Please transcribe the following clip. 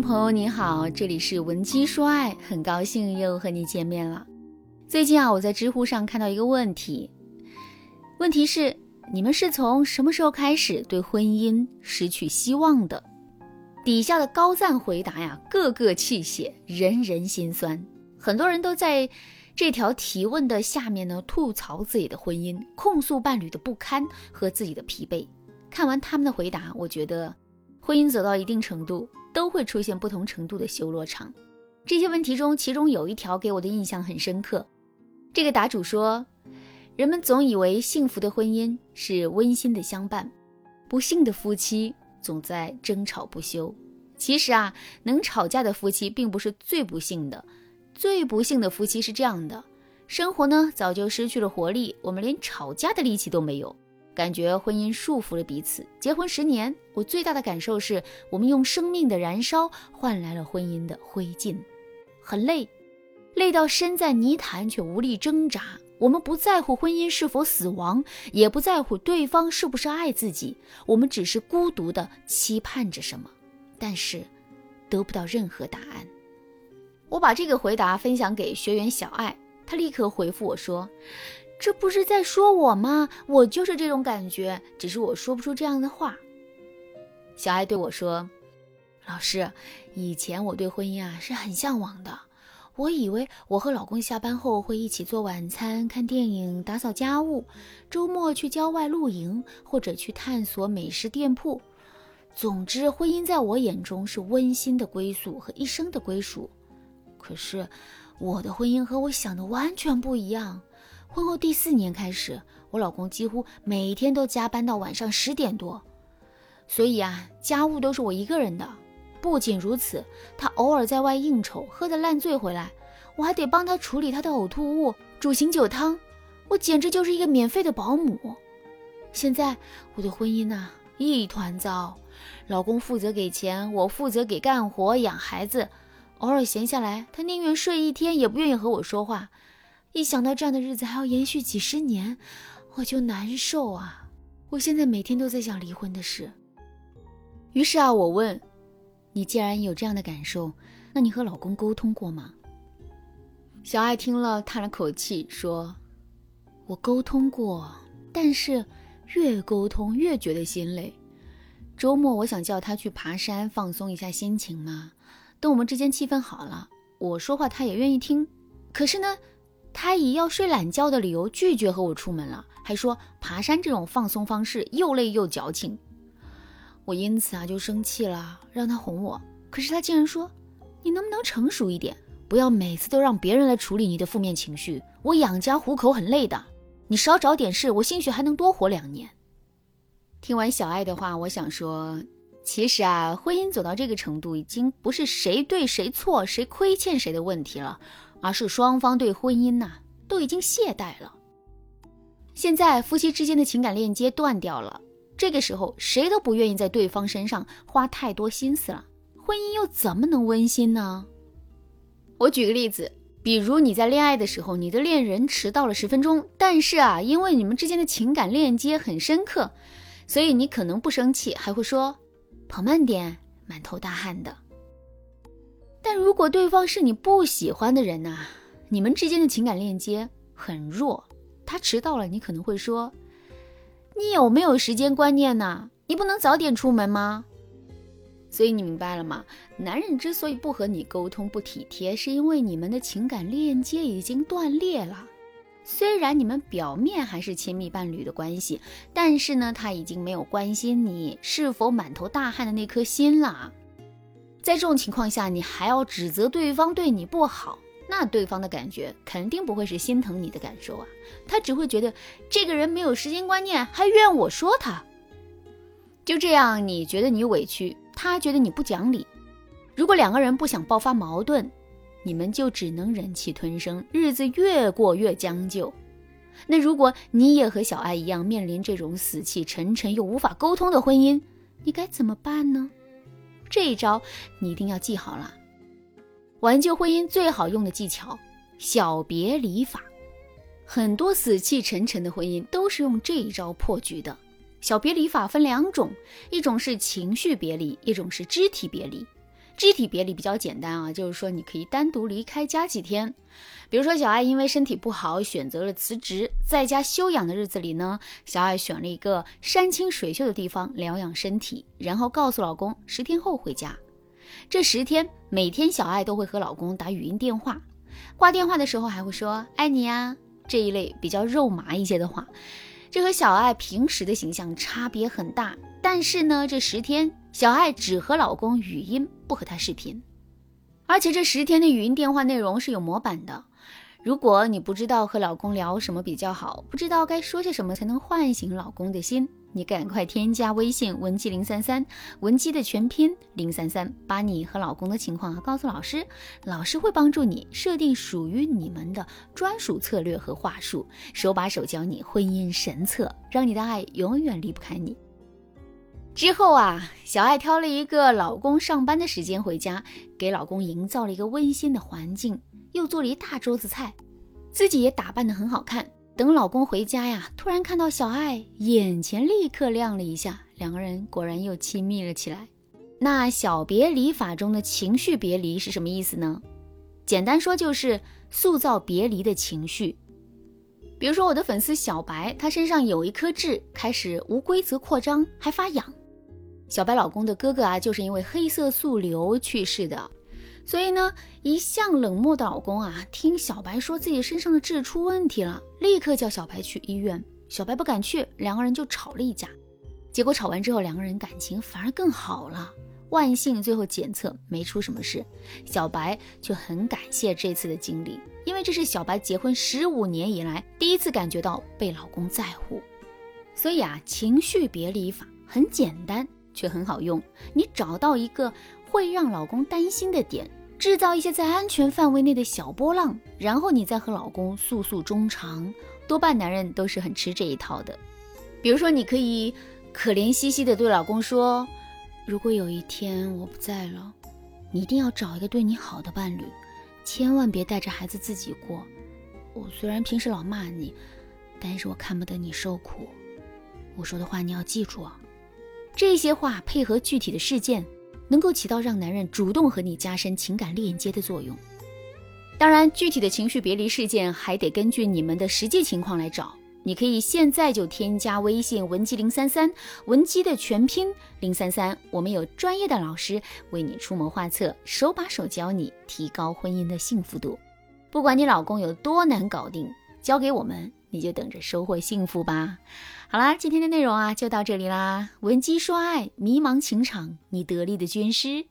朋友你好，这里是文姬说爱，很高兴又和你见面了。最近啊，我在知乎上看到一个问题，问题是你们是从什么时候开始对婚姻失去希望的？底下的高赞回答呀，个个泣血，人人心酸。很多人都在这条提问的下面呢，吐槽自己的婚姻，控诉伴侣的不堪和自己的疲惫。看完他们的回答，我觉得婚姻走到一定程度。都会出现不同程度的修罗场。这些问题中，其中有一条给我的印象很深刻。这个答主说：“人们总以为幸福的婚姻是温馨的相伴，不幸的夫妻总在争吵不休。其实啊，能吵架的夫妻并不是最不幸的，最不幸的夫妻是这样的：生活呢早就失去了活力，我们连吵架的力气都没有。”感觉婚姻束缚了彼此。结婚十年，我最大的感受是我们用生命的燃烧换来了婚姻的灰烬，很累，累到身在泥潭却无力挣扎。我们不在乎婚姻是否死亡，也不在乎对方是不是爱自己，我们只是孤独的期盼着什么，但是得不到任何答案。我把这个回答分享给学员小爱，她立刻回复我说。这不是在说我吗？我就是这种感觉，只是我说不出这样的话。小爱对我说：“老师，以前我对婚姻啊是很向往的，我以为我和老公下班后会一起做晚餐、看电影、打扫家务，周末去郊外露营或者去探索美食店铺。总之，婚姻在我眼中是温馨的归宿和一生的归属。可是，我的婚姻和我想的完全不一样。”婚后第四年开始，我老公几乎每天都加班到晚上十点多，所以啊，家务都是我一个人的。不仅如此，他偶尔在外应酬，喝得烂醉回来，我还得帮他处理他的呕吐物，煮醒酒汤。我简直就是一个免费的保姆。现在我的婚姻呐，一团糟。老公负责给钱，我负责给干活养孩子。偶尔闲下来，他宁愿睡一天，也不愿意和我说话。一想到这样的日子还要延续几十年，我就难受啊！我现在每天都在想离婚的事。于是啊，我问你：既然有这样的感受，那你和老公沟通过吗？小爱听了叹了口气，说：“我沟通过，但是越沟通越觉得心累。周末我想叫他去爬山放松一下心情嘛。等我们之间气氛好了，我说话他也愿意听。可是呢？”他以要睡懒觉的理由拒绝和我出门了，还说爬山这种放松方式又累又矫情。我因此啊就生气了，让他哄我。可是他竟然说：“你能不能成熟一点，不要每次都让别人来处理你的负面情绪？我养家糊口很累的，你少找点事，我兴许还能多活两年。”听完小爱的话，我想说，其实啊，婚姻走到这个程度，已经不是谁对谁错、谁亏欠谁的问题了。而是双方对婚姻呐都已经懈怠了。现在夫妻之间的情感链接断掉了，这个时候谁都不愿意在对方身上花太多心思了，婚姻又怎么能温馨呢？我举个例子，比如你在恋爱的时候，你的恋人迟到了十分钟，但是啊，因为你们之间的情感链接很深刻，所以你可能不生气，还会说跑慢点，满头大汗的。但如果对方是你不喜欢的人呐，你们之间的情感链接很弱。他迟到了，你可能会说：“你有没有时间观念呢？你不能早点出门吗？”所以你明白了吗？男人之所以不和你沟通、不体贴，是因为你们的情感链接已经断裂了。虽然你们表面还是亲密伴侣的关系，但是呢，他已经没有关心你是否满头大汗的那颗心了。在这种情况下，你还要指责对方对你不好，那对方的感觉肯定不会是心疼你的感受啊，他只会觉得这个人没有时间观念，还怨我说他。就这样，你觉得你委屈，他觉得你不讲理。如果两个人不想爆发矛盾，你们就只能忍气吞声，日子越过越将就。那如果你也和小爱一样面临这种死气沉沉又无法沟通的婚姻，你该怎么办呢？这一招你一定要记好了。挽救婚姻最好用的技巧——小别离法。很多死气沉沉的婚姻都是用这一招破局的。小别离法分两种，一种是情绪别离，一种是肢体别离。肢体别离比较简单啊，就是说你可以单独离开家几天。比如说小爱因为身体不好选择了辞职，在家休养的日子里呢，小爱选了一个山清水秀的地方疗养身体，然后告诉老公十天后回家。这十天每天小爱都会和老公打语音电话，挂电话的时候还会说爱你呀这一类比较肉麻一些的话。这和小爱平时的形象差别很大，但是呢，这十天小爱只和老公语音，不和他视频，而且这十天的语音电话内容是有模板的。如果你不知道和老公聊什么比较好，不知道该说些什么才能唤醒老公的心。你赶快添加微信文姬零三三，文姬的全拼零三三，把你和老公的情况告诉老师，老师会帮助你设定属于你们的专属策略和话术，手把手教你婚姻神策，让你的爱永远离不开你。之后啊，小爱挑了一个老公上班的时间回家，给老公营造了一个温馨的环境，又做了一大桌子菜，自己也打扮得很好看。等老公回家呀，突然看到小爱，眼前立刻亮了一下，两个人果然又亲密了起来。那小别离法中的情绪别离是什么意思呢？简单说就是塑造别离的情绪。比如说我的粉丝小白，他身上有一颗痣，开始无规则扩张，还发痒。小白老公的哥哥啊，就是因为黑色素瘤去世的。所以呢，一向冷漠的老公啊，听小白说自己身上的痣出问题了，立刻叫小白去医院。小白不敢去，两个人就吵了一架。结果吵完之后，两个人感情反而更好了。万幸最后检测没出什么事，小白却很感谢这次的经历，因为这是小白结婚十五年以来第一次感觉到被老公在乎。所以啊，情绪别离法很简单，却很好用。你找到一个会让老公担心的点。制造一些在安全范围内的小波浪，然后你再和老公诉诉衷肠。多半男人都是很吃这一套的。比如说，你可以可怜兮兮地对老公说：“如果有一天我不在了，你一定要找一个对你好的伴侣，千万别带着孩子自己过。我虽然平时老骂你，但是我看不得你受苦。我说的话你要记住啊。”这些话配合具体的事件。能够起到让男人主动和你加深情感链接的作用。当然，具体的情绪别离事件还得根据你们的实际情况来找。你可以现在就添加微信文姬零三三，文姬的全拼零三三，我们有专业的老师为你出谋划策，手把手教你提高婚姻的幸福度。不管你老公有多难搞定，交给我们，你就等着收获幸福吧。好啦，今天的内容啊就到这里啦。闻鸡说爱，迷茫情场，你得力的军师。